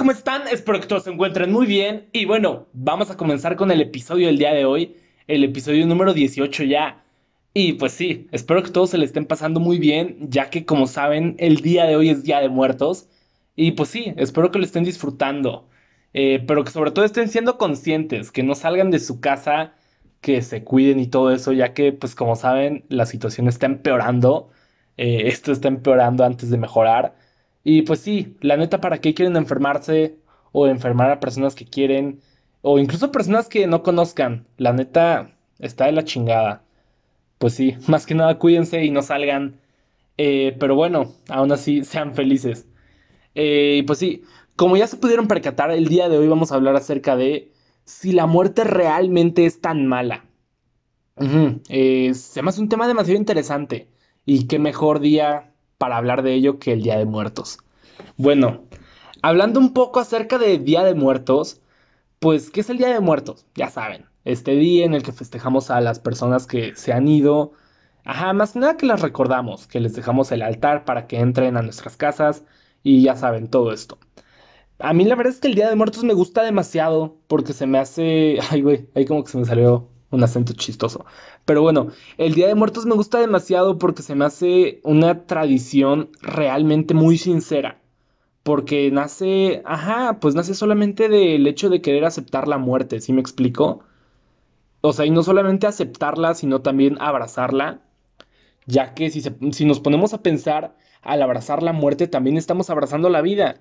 ¿cómo están? Espero que todos se encuentren muy bien. Y bueno, vamos a comenzar con el episodio del día de hoy, el episodio número 18 ya. Y pues sí, espero que todos se le estén pasando muy bien, ya que como saben, el día de hoy es Día de Muertos. Y pues sí, espero que lo estén disfrutando. Eh, pero que sobre todo estén siendo conscientes, que no salgan de su casa, que se cuiden y todo eso, ya que pues como saben, la situación está empeorando. Eh, esto está empeorando antes de mejorar. Y pues sí, la neta, ¿para qué quieren enfermarse o enfermar a personas que quieren? O incluso personas que no conozcan. La neta, está de la chingada. Pues sí, más que nada cuídense y no salgan. Eh, pero bueno, aún así, sean felices. Eh, pues sí, como ya se pudieron percatar, el día de hoy vamos a hablar acerca de si la muerte realmente es tan mala. Eh, se me hace un tema demasiado interesante. Y qué mejor día para hablar de ello que el Día de Muertos. Bueno, hablando un poco acerca de Día de Muertos, pues, ¿qué es el Día de Muertos? Ya saben, este día en el que festejamos a las personas que se han ido. Ajá, más nada que las recordamos, que les dejamos el altar para que entren a nuestras casas y ya saben todo esto. A mí la verdad es que el Día de Muertos me gusta demasiado porque se me hace... Ay, güey, ahí como que se me salió un acento chistoso. Pero bueno, el Día de Muertos me gusta demasiado porque se me hace una tradición realmente muy sincera. Porque nace, ajá, pues nace solamente del hecho de querer aceptar la muerte, ¿sí me explico? O sea, y no solamente aceptarla, sino también abrazarla. Ya que si, si nos ponemos a pensar, al abrazar la muerte también estamos abrazando la vida.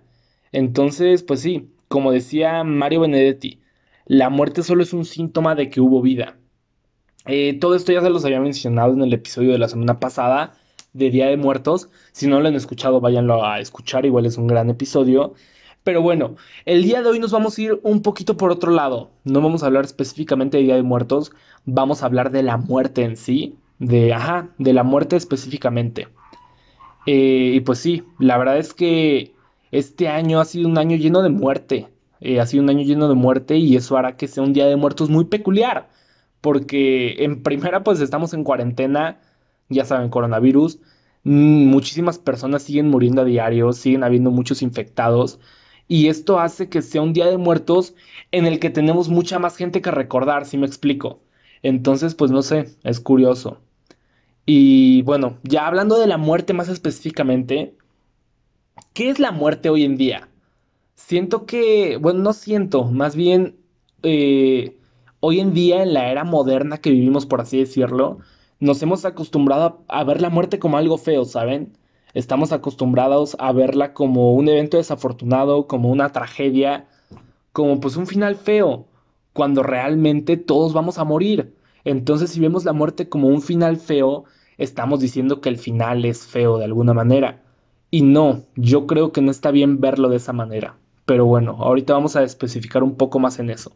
Entonces, pues sí, como decía Mario Benedetti, la muerte solo es un síntoma de que hubo vida. Eh, todo esto ya se los había mencionado en el episodio de la semana pasada de Día de Muertos. Si no lo han escuchado, váyanlo a escuchar, igual es un gran episodio. Pero bueno, el día de hoy nos vamos a ir un poquito por otro lado. No vamos a hablar específicamente de Día de Muertos, vamos a hablar de la muerte en sí, de, ajá, de la muerte específicamente. Eh, y pues sí, la verdad es que este año ha sido un año lleno de muerte. Eh, ha sido un año lleno de muerte y eso hará que sea un Día de Muertos muy peculiar porque en primera pues estamos en cuarentena, ya saben, coronavirus, mm, muchísimas personas siguen muriendo a diario, siguen habiendo muchos infectados y esto hace que sea un día de muertos en el que tenemos mucha más gente que recordar, si me explico. Entonces, pues no sé, es curioso. Y bueno, ya hablando de la muerte más específicamente, ¿qué es la muerte hoy en día? Siento que, bueno, no siento, más bien eh, hoy en día, en la era moderna que vivimos, por así decirlo, nos hemos acostumbrado a, ver la muerte como algo feo, ¿saben? Estamos acostumbrados a verla como un evento desafortunado, como una tragedia, como pues un final feo, cuando realmente todos vamos a morir. Entonces, si vemos la muerte como un final feo, estamos diciendo que el final es feo de alguna manera. Y no, yo creo que no está bien verlo de esa manera. Pero bueno, ahorita vamos a especificar un poco más en eso.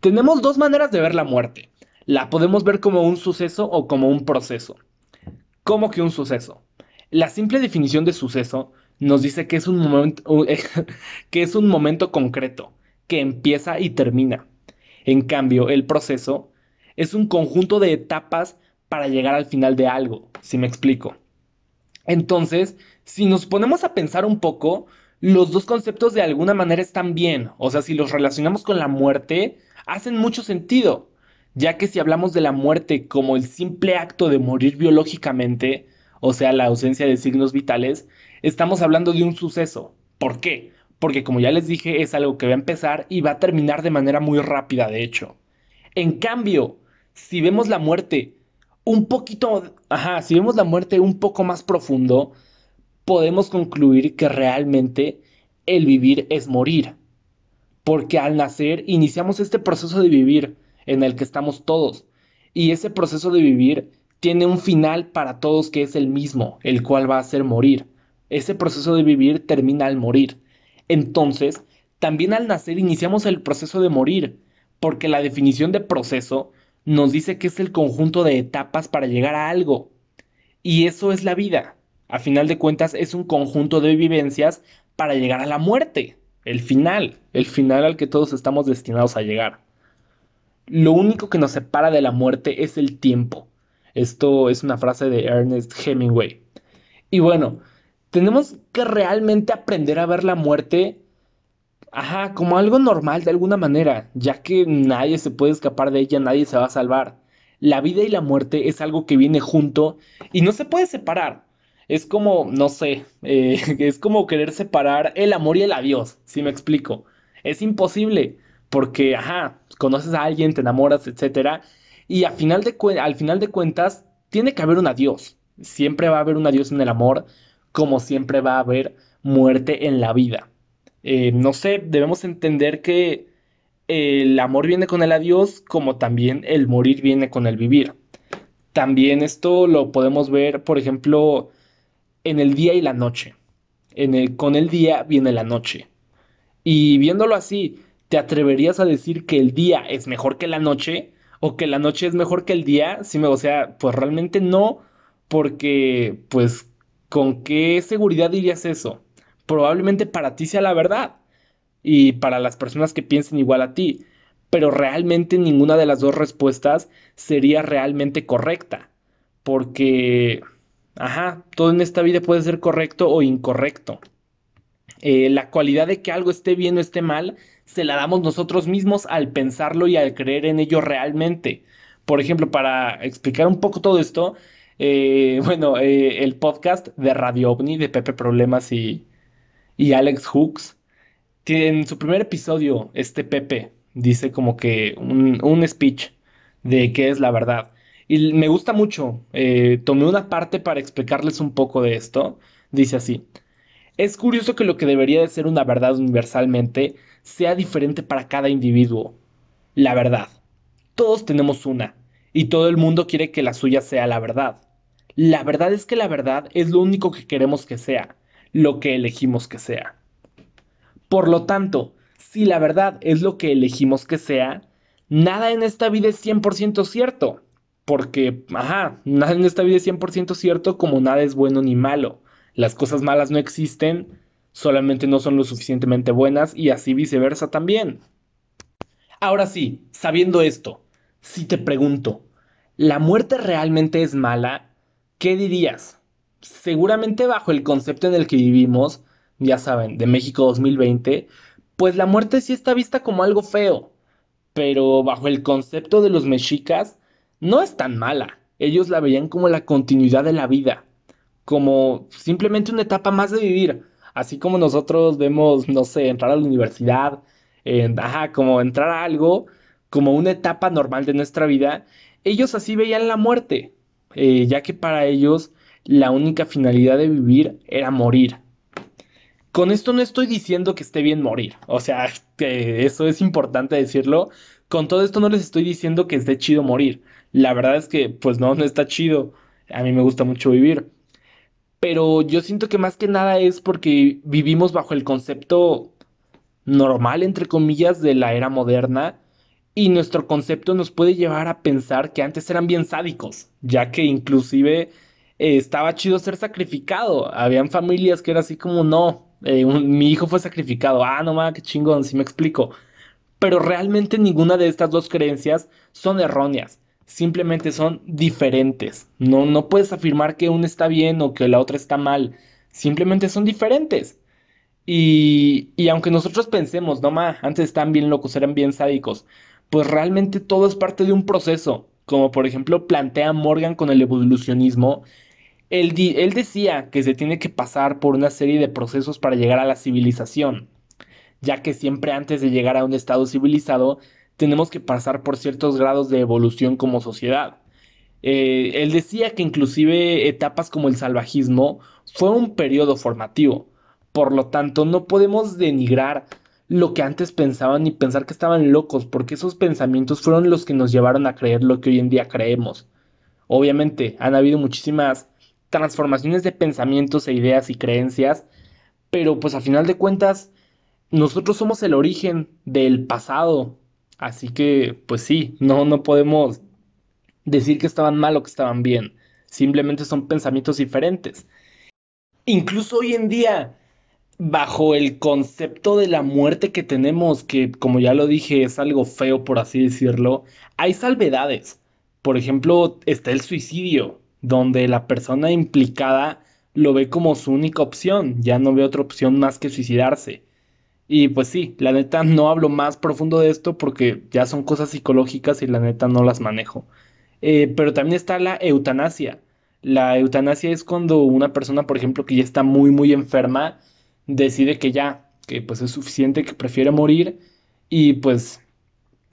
Tenemos dos maneras de ver la muerte. La podemos ver como un suceso o como un proceso. ¿Cómo que un suceso? La simple definición de suceso nos dice que es un momento, que es un momento concreto, que empieza y termina. En cambio, el proceso es un conjunto de etapas para llegar al final de algo, si me explico. Entonces, si nos ponemos a pensar un poco, los dos conceptos de alguna manera están bien. O sea, si los relacionamos con la muerte, hacen mucho sentido. Ya que si hablamos de la muerte como el simple acto de morir biológicamente, o sea, la ausencia de signos vitales, estamos hablando de un suceso. ¿Por qué? Porque como ya les dije, es algo que va a empezar y va a terminar de manera muy rápida, de hecho. En cambio, si vemos la muerte un poquito, ajá, si vemos la muerte un poco más profundo, podemos concluir que realmente el vivir es morir. Porque al nacer iniciamos este proceso de vivir en el que estamos todos. Y ese proceso de vivir tiene un final para todos que es el mismo, el cual va a ser morir. Ese proceso de vivir termina al morir. Entonces, también al nacer iniciamos el proceso de morir, porque la definición de proceso nos dice que es el conjunto de etapas para llegar a algo. Y eso es la vida a final de cuentas es un conjunto de vivencias para llegar a la muerte, el final, el final al que todos estamos destinados a llegar. Lo único que nos separa de la muerte es el tiempo. Esto es una frase de Ernest Hemingway. Y bueno, tenemos que realmente aprender a ver la muerte ajá, como algo normal de alguna manera, ya que nadie se puede escapar de ella, nadie se va a salvar. La vida y la muerte es algo que viene junto y no se puede separar. Es como, no sé, eh, es como querer separar el amor y el adiós, si me explico. Es imposible, porque, ajá, conoces a alguien, te enamoras, etcétera, y al final de, al final de cuentas, tiene que haber un adiós. Siempre va a haber un adiós en el amor, como siempre va a haber muerte en la vida. Eh, no sé, debemos entender que el amor viene con el adiós, como también el morir viene con el vivir. También esto lo podemos ver, por ejemplo, en el día y la noche. En el, con el día viene la noche. Y viéndolo así, ¿te atreverías a decir que el día es mejor que la noche? ¿O que la noche es mejor que el día? Sí, o sea, pues realmente no, porque pues ¿con qué seguridad dirías eso? Probablemente para ti sea la verdad y para las personas que piensen igual a ti, pero realmente ninguna de las dos respuestas sería realmente correcta, porque, ajá, todo en esta vida puede ser correcto o incorrecto. Eh, la cualidad de que algo esté bien o esté mal se la damos nosotros mismos al pensarlo y al creer en ello realmente. Por ejemplo, para explicar un poco todo esto, eh, bueno, eh, el podcast de Radio OVNI de Pepe Problemas y, Alex Hooks en su primer episodio, este Pepe dice como que un, speech de qué es la verdad. Y me gusta mucho. Eh, tomé una parte para explicarles un poco de esto. Dice así. Es curioso que lo que debería de ser una verdad universalmente sea diferente para cada individuo. La verdad. Todos tenemos una, y todo el mundo quiere que la suya sea la verdad. La verdad es que la verdad es lo único que queremos que sea, lo que elegimos que sea. Por lo tanto, si la verdad es lo que elegimos que sea, nada en esta vida es 100% cierto. Porque, ajá, nada en esta vida es 100% cierto como nada es bueno ni malo. Las cosas malas no existen, solamente no son lo suficientemente buenas y así viceversa también. Ahora sí, sabiendo esto, si te pregunto, ¿la muerte realmente es mala? ¿Qué dirías? Seguramente bajo el concepto en el que vivimos, ya saben, de México 2020, pues la muerte sí está vista como algo feo, pero bajo el concepto de los mexicas, no es tan mala. Ellos la veían como la continuidad de la vida, como simplemente una etapa más de vivir, así como nosotros vemos, no sé, entrar a la universidad, ajá, como entrar a algo, como una etapa normal de nuestra vida, ellos así veían la muerte, eh, ya que para ellos la única finalidad de vivir era morir. Con esto no estoy diciendo que esté bien morir, o sea, que eso es importante decirlo. Con todo esto no les estoy diciendo que esté chido morir. La verdad es que, pues no, no está chido. A mí me gusta mucho vivir. Pero yo siento que más que nada es porque vivimos bajo el concepto normal, entre comillas, de la era moderna. Y nuestro concepto nos puede llevar a pensar que antes eran bien sádicos, ya que inclusive eh, estaba chido ser sacrificado. Habían familias que era así como, no, eh, mi hijo fue sacrificado. Ah, no mames, qué chingón, si me explico. Pero realmente ninguna de estas dos creencias son erróneas. Simplemente son diferentes. No, no puedes afirmar que una está bien o que la otra está mal. Simplemente son diferentes. Y, y aunque nosotros pensemos, no ma, antes estaban bien locos, eran bien sádicos, pues realmente todo es parte de un proceso. Como por ejemplo plantea Morgan con el evolucionismo, él, decía que se tiene que pasar por una serie de procesos para llegar a la civilización, ya que siempre antes de llegar a un estado civilizado tenemos que pasar por ciertos grados de evolución como sociedad. Eh, él decía que inclusive etapas como el salvajismo fue un periodo formativo, por lo tanto no podemos denigrar lo que antes pensaban y pensar que estaban locos, porque esos pensamientos fueron los que nos llevaron a creer lo que hoy en día creemos. Obviamente han habido muchísimas transformaciones de pensamientos e ideas y creencias, pero pues a final de cuentas nosotros somos el origen del pasado, así que pues sí, no, no podemos decir que estaban mal o que estaban bien, simplemente son pensamientos diferentes. Incluso hoy en día, bajo el concepto de la muerte que tenemos, que como ya lo dije es algo feo por así decirlo, hay salvedades. Por ejemplo, está el suicidio donde la persona implicada lo ve como su única opción, ya no ve otra opción más que suicidarse. Y pues sí, la neta no hablo más profundo de esto porque ya son cosas psicológicas y la neta no las manejo. Eh, pero también está la eutanasia. La eutanasia es cuando una persona, por ejemplo, que ya está muy, muy enferma, decide que ya, que pues es suficiente, que prefiere morir y pues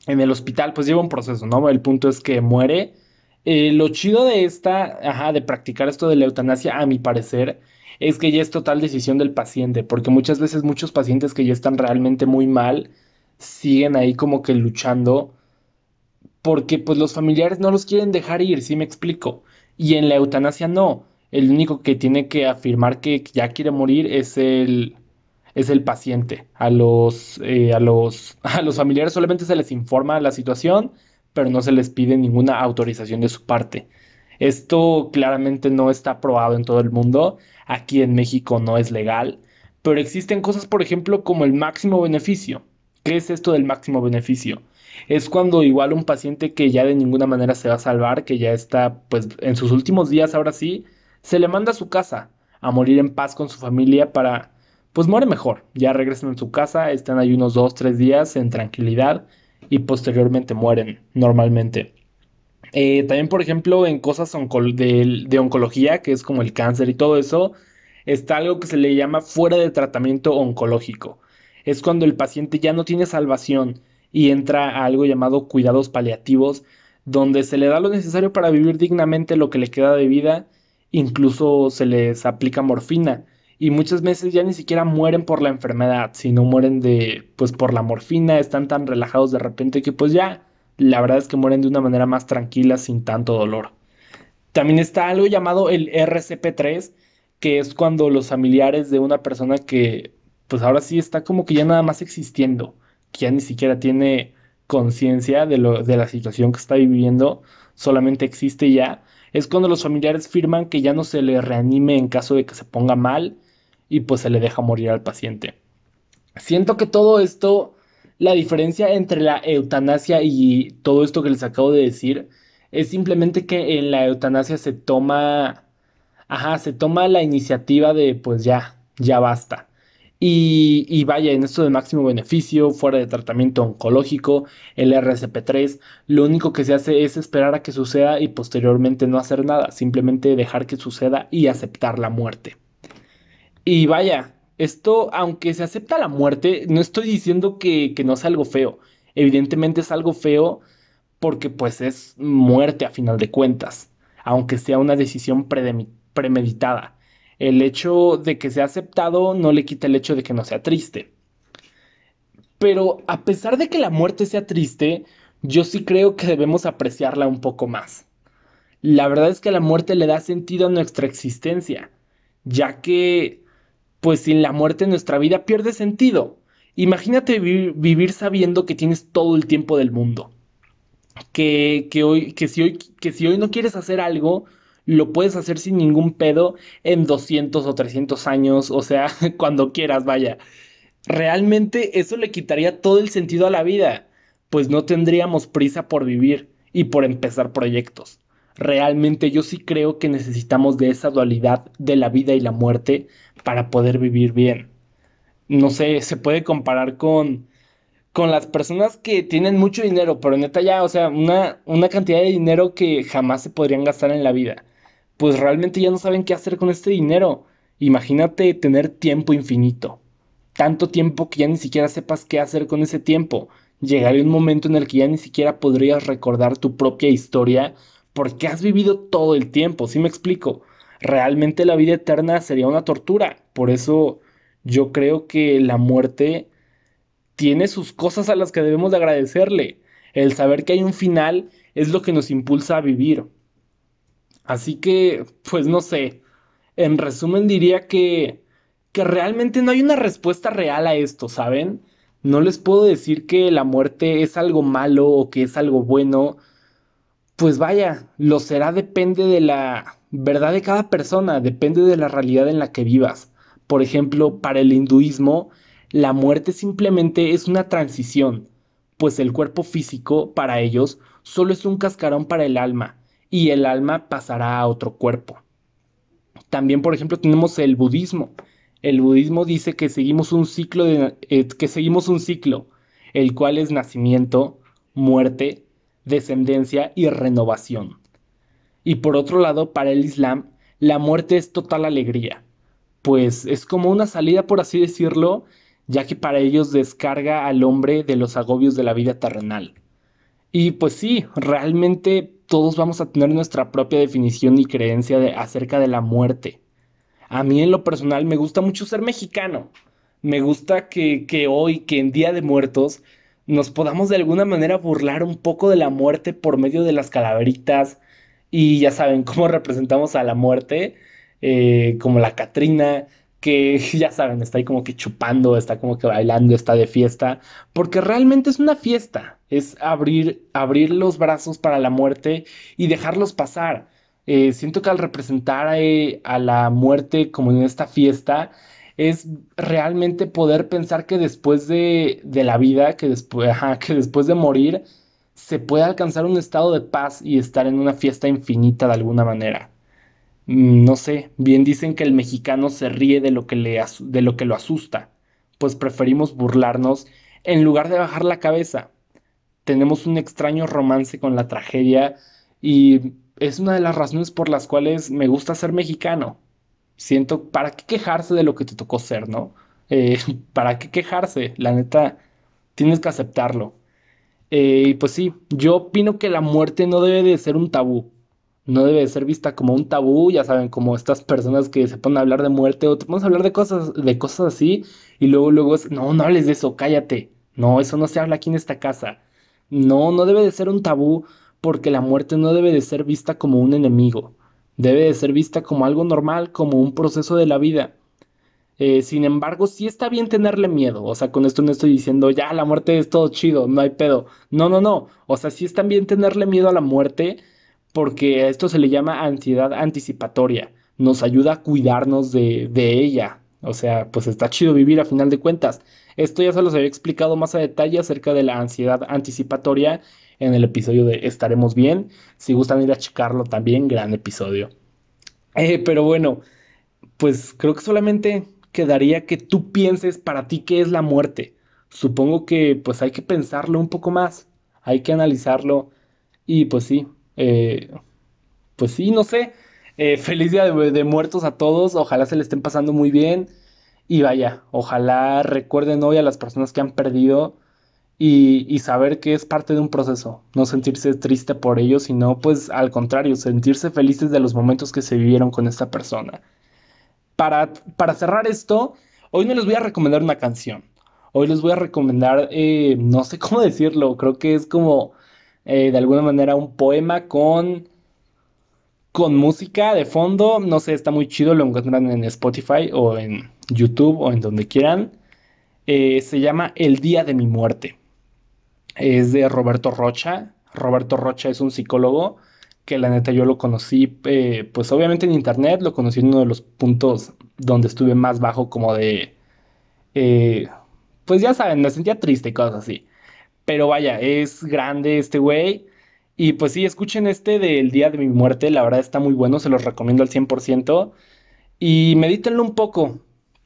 en el hospital pues lleva un proceso, ¿no? El punto es que muere. Eh, lo chido de esta, ajá, de practicar esto de la eutanasia, a mi parecer, es que ya es total decisión del paciente, porque muchas veces muchos pacientes que ya están realmente muy mal siguen ahí como que luchando porque pues los familiares no los quieren dejar ir, ¿sí me explico? Y en la eutanasia no, el único que tiene que afirmar que ya quiere morir es el es el paciente. A los, eh, a los, a los familiares solamente se les informa la situación, pero no se les pide ninguna autorización de su parte. Esto claramente no está aprobado en todo el mundo. Aquí en México no es legal. Pero existen cosas, por ejemplo, como el máximo beneficio. ¿Qué es esto del máximo beneficio? Es cuando igual un paciente que ya de ninguna manera se va a salvar, que ya está pues en sus últimos días ahora sí, se le manda a su casa a morir en paz con su familia para pues muere mejor. Ya regresan a su casa, están ahí unos dos, tres días en tranquilidad y posteriormente mueren normalmente. Eh, también, por ejemplo, en cosas de, de, oncología, que es como el cáncer y todo eso, está algo que se le llama fuera de tratamiento oncológico. Es cuando el paciente ya no tiene salvación y entra a algo llamado cuidados paliativos, donde se le da lo necesario para vivir dignamente lo que le queda de vida, incluso se les aplica morfina y muchas veces ya ni siquiera mueren por la enfermedad, sino mueren de, pues por la morfina, están tan relajados de repente que pues ya, la verdad es que mueren de una manera más tranquila, sin tanto dolor. También está algo llamado el RCP3, que es cuando los familiares de una persona que, pues ahora sí está como que ya nada más existiendo, que ya ni siquiera tiene conciencia de, lo, de la situación que está viviendo, solamente existe ya, es cuando los familiares firman que ya no se le reanime en caso de que se ponga mal y pues se le deja morir al paciente. Siento que todo esto, la diferencia entre la eutanasia y todo esto que les acabo de decir, es simplemente que en la eutanasia se toma, ajá, se toma la iniciativa de pues ya, ya basta. Y, y, vaya, en esto de máximo beneficio, fuera de tratamiento oncológico, el RCP3, lo único que se hace es esperar a que suceda y posteriormente no hacer nada, simplemente dejar que suceda y aceptar la muerte. Y vaya, esto, aunque se acepta la muerte, no estoy diciendo que, no sea algo feo. Evidentemente es algo feo porque pues es muerte a final de cuentas, aunque sea una decisión premeditada. El hecho de que sea aceptado no le quita el hecho de que no sea triste. Pero a pesar de que la muerte sea triste, yo sí creo que debemos apreciarla un poco más. La verdad es que la muerte le da sentido a nuestra existencia, ya que pues sin la muerte nuestra vida pierde sentido. Imagínate vivir, sabiendo que tienes todo el tiempo del mundo. Que, que, hoy, que, si hoy, que si hoy no quieres hacer algo, lo puedes hacer sin ningún pedo en 200 o 300 años, o sea, cuando quieras, vaya. Realmente eso le quitaría todo el sentido a la vida, pues no tendríamos prisa por vivir y por empezar proyectos. Realmente yo sí creo que necesitamos de esa dualidad de la vida y la muerte para poder vivir bien. No sé, se puede comparar con, con las personas que tienen mucho dinero, pero neta ya, o sea, una, una cantidad de dinero que jamás se podrían gastar en la vida. Pues realmente ya no saben qué hacer con este dinero. Imagínate tener tiempo infinito. Tanto tiempo que ya ni siquiera sepas qué hacer con ese tiempo. Llegaría un momento en el que ya ni siquiera podrías recordar tu propia historia porque has vivido todo el tiempo, ¿sí me explico? realmente la vida eterna sería una tortura. Por eso yo creo que la muerte tiene sus cosas a las que debemos de agradecerle. El saber que hay un final es lo que nos impulsa a vivir. Así que, pues no sé. En resumen diría que, que realmente no hay una respuesta real a esto, ¿saben? No les puedo decir que la muerte es algo malo o que es algo bueno. Pues vaya, lo será depende de la verdad de cada persona, depende de la realidad en la que vivas. Por ejemplo, para el hinduismo, la muerte simplemente es una transición, pues el cuerpo físico para ellos solo es un cascarón para el alma, y el alma pasará a otro cuerpo. También, por ejemplo, tenemos el budismo. El budismo dice que seguimos un ciclo, de, eh, que seguimos un ciclo, el cual es nacimiento, muerte, descendencia y renovación. Y por otro lado, para el Islam, la muerte es total alegría, pues es como una salida, por así decirlo, ya que para ellos descarga al hombre de los agobios de la vida terrenal. Y pues sí, realmente todos vamos a tener nuestra propia definición y creencia acerca de la muerte. A mí en lo personal me gusta mucho ser mexicano. Me gusta que, que hoy, que en Día de Muertos, nos podamos de alguna manera burlar un poco de la muerte por medio de las calaveritas. Y ya saben cómo representamos a la muerte, eh, como la Catrina, que ya saben, está ahí como que chupando, está como que bailando, está de fiesta, porque realmente es una fiesta, es abrir, abrir los brazos para la muerte y dejarlos pasar. Eh, siento que al representar eh, a la muerte como en esta fiesta, es realmente poder pensar que después de, de la vida, que después, que después de morir, se puede alcanzar un estado de paz y estar en una fiesta infinita de alguna manera. Mm, no sé, bien dicen que el mexicano se ríe de lo que, le de lo, que lo asusta, pues preferimos burlarnos en lugar de bajar la cabeza. Tenemos un extraño romance con la tragedia y es una de las razones por las cuales me gusta ser mexicano. Siento, ¿para qué quejarse de lo que te tocó ser, no? Eh, ¿Para qué quejarse? La neta, tienes que aceptarlo. Eh, y pues sí, yo opino que la muerte no debe de ser un tabú no debe ser vista como un tabú, ya saben, como estas personas que se ponen a hablar de muerte o te pones a hablar de cosas, de cosas así y luego, luego no, no hables de eso, cállate. No, eso no se habla aquí en esta casa. No, no debe de ser un tabú porque la muerte no debe de ser vista como un enemigo. Debe de ser vista como algo normal, como un proceso de la vida. Eh, sin embargo, sí está bien tenerle miedo. O sea, con esto no estoy diciendo, ya, la muerte es todo chido, no hay pedo. No, no, no. O sea, sí está bien tenerle miedo a la muerte porque a esto se le llama ansiedad anticipatoria. Nos ayuda a cuidarnos de, ella. O sea, pues está chido vivir a final de cuentas. Esto ya se los había explicado más a detalle acerca de la ansiedad anticipatoria en el episodio de Estaremos bien. Si gustan ir a checarlo también, gran episodio. Eh, pero bueno, pues creo que solamente quedaría que tú pienses para ti qué es la muerte. Supongo que pues hay que pensarlo un poco más, hay que analizarlo y pues sí, eh, pues sí, no sé. Eh, feliz día de, muertos a todos. Ojalá se le estén pasando muy bien. Y vaya, ojalá recuerden hoy a las personas que han perdido y, saber que es parte de un proceso. No sentirse triste por ello, sino pues al contrario, sentirse felices de los momentos que se vivieron con esta persona. Para, para cerrar esto, hoy no les voy a recomendar una canción. Hoy les voy a recomendar, eh, no sé cómo decirlo, creo que es como eh, de alguna manera un poema con, con música de fondo. No sé, está muy chido, lo encuentran en Spotify o en YouTube o en donde quieran. Eh, se llama El Día de mi Muerte. Es de Roberto Rocha. Roberto Rocha es un psicólogo que la neta yo lo conocí, eh, pues obviamente en internet, lo conocí en uno de los puntos donde estuve más bajo como de, pues ya saben, me sentía triste y cosas así. Pero vaya, es grande este güey. Y pues sí, escuchen este del día de mi muerte, la verdad está muy bueno, se los recomiendo al 100%. Y medítenlo un poco,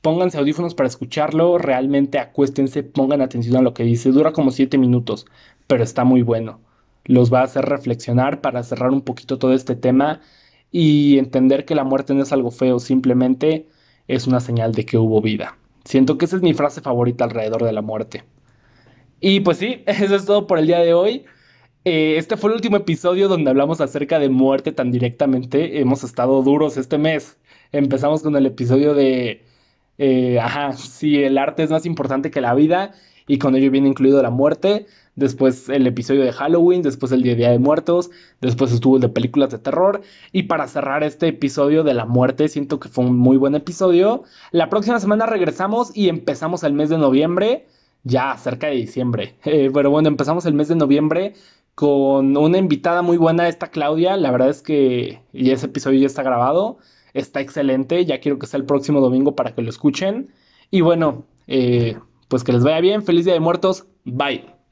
pónganse audífonos para escucharlo, realmente acuéstense, pongan atención a lo que dice, dura como 7 minutos, pero está muy bueno. Los va a hacer reflexionar para cerrar un poquito todo este tema y entender que la muerte no es algo feo, simplemente es una señal de que hubo vida. Siento que esa es mi frase favorita alrededor de la muerte. Y pues sí, eso es todo por el día de hoy. Eh, este fue el último episodio donde hablamos acerca de muerte tan directamente. Hemos estado duros este mes. Empezamos con el episodio de, eh, ajá, si el arte es más importante que la vida y con ello viene incluido la muerte. Después el episodio de Halloween, después el Día de Muertos, después estuvo el de películas de terror. Y para cerrar este episodio de la muerte, siento que fue un muy buen episodio. La próxima semana regresamos y empezamos el mes de noviembre ya cerca de diciembre. Eh, pero bueno, empezamos el mes de noviembre con una invitada muy buena, esta Claudia. La verdad es que ya ese episodio ya está grabado. Está excelente. Ya quiero que sea el próximo domingo para que lo escuchen. Y bueno, eh, pues que les vaya bien. Feliz Día de Muertos. Bye.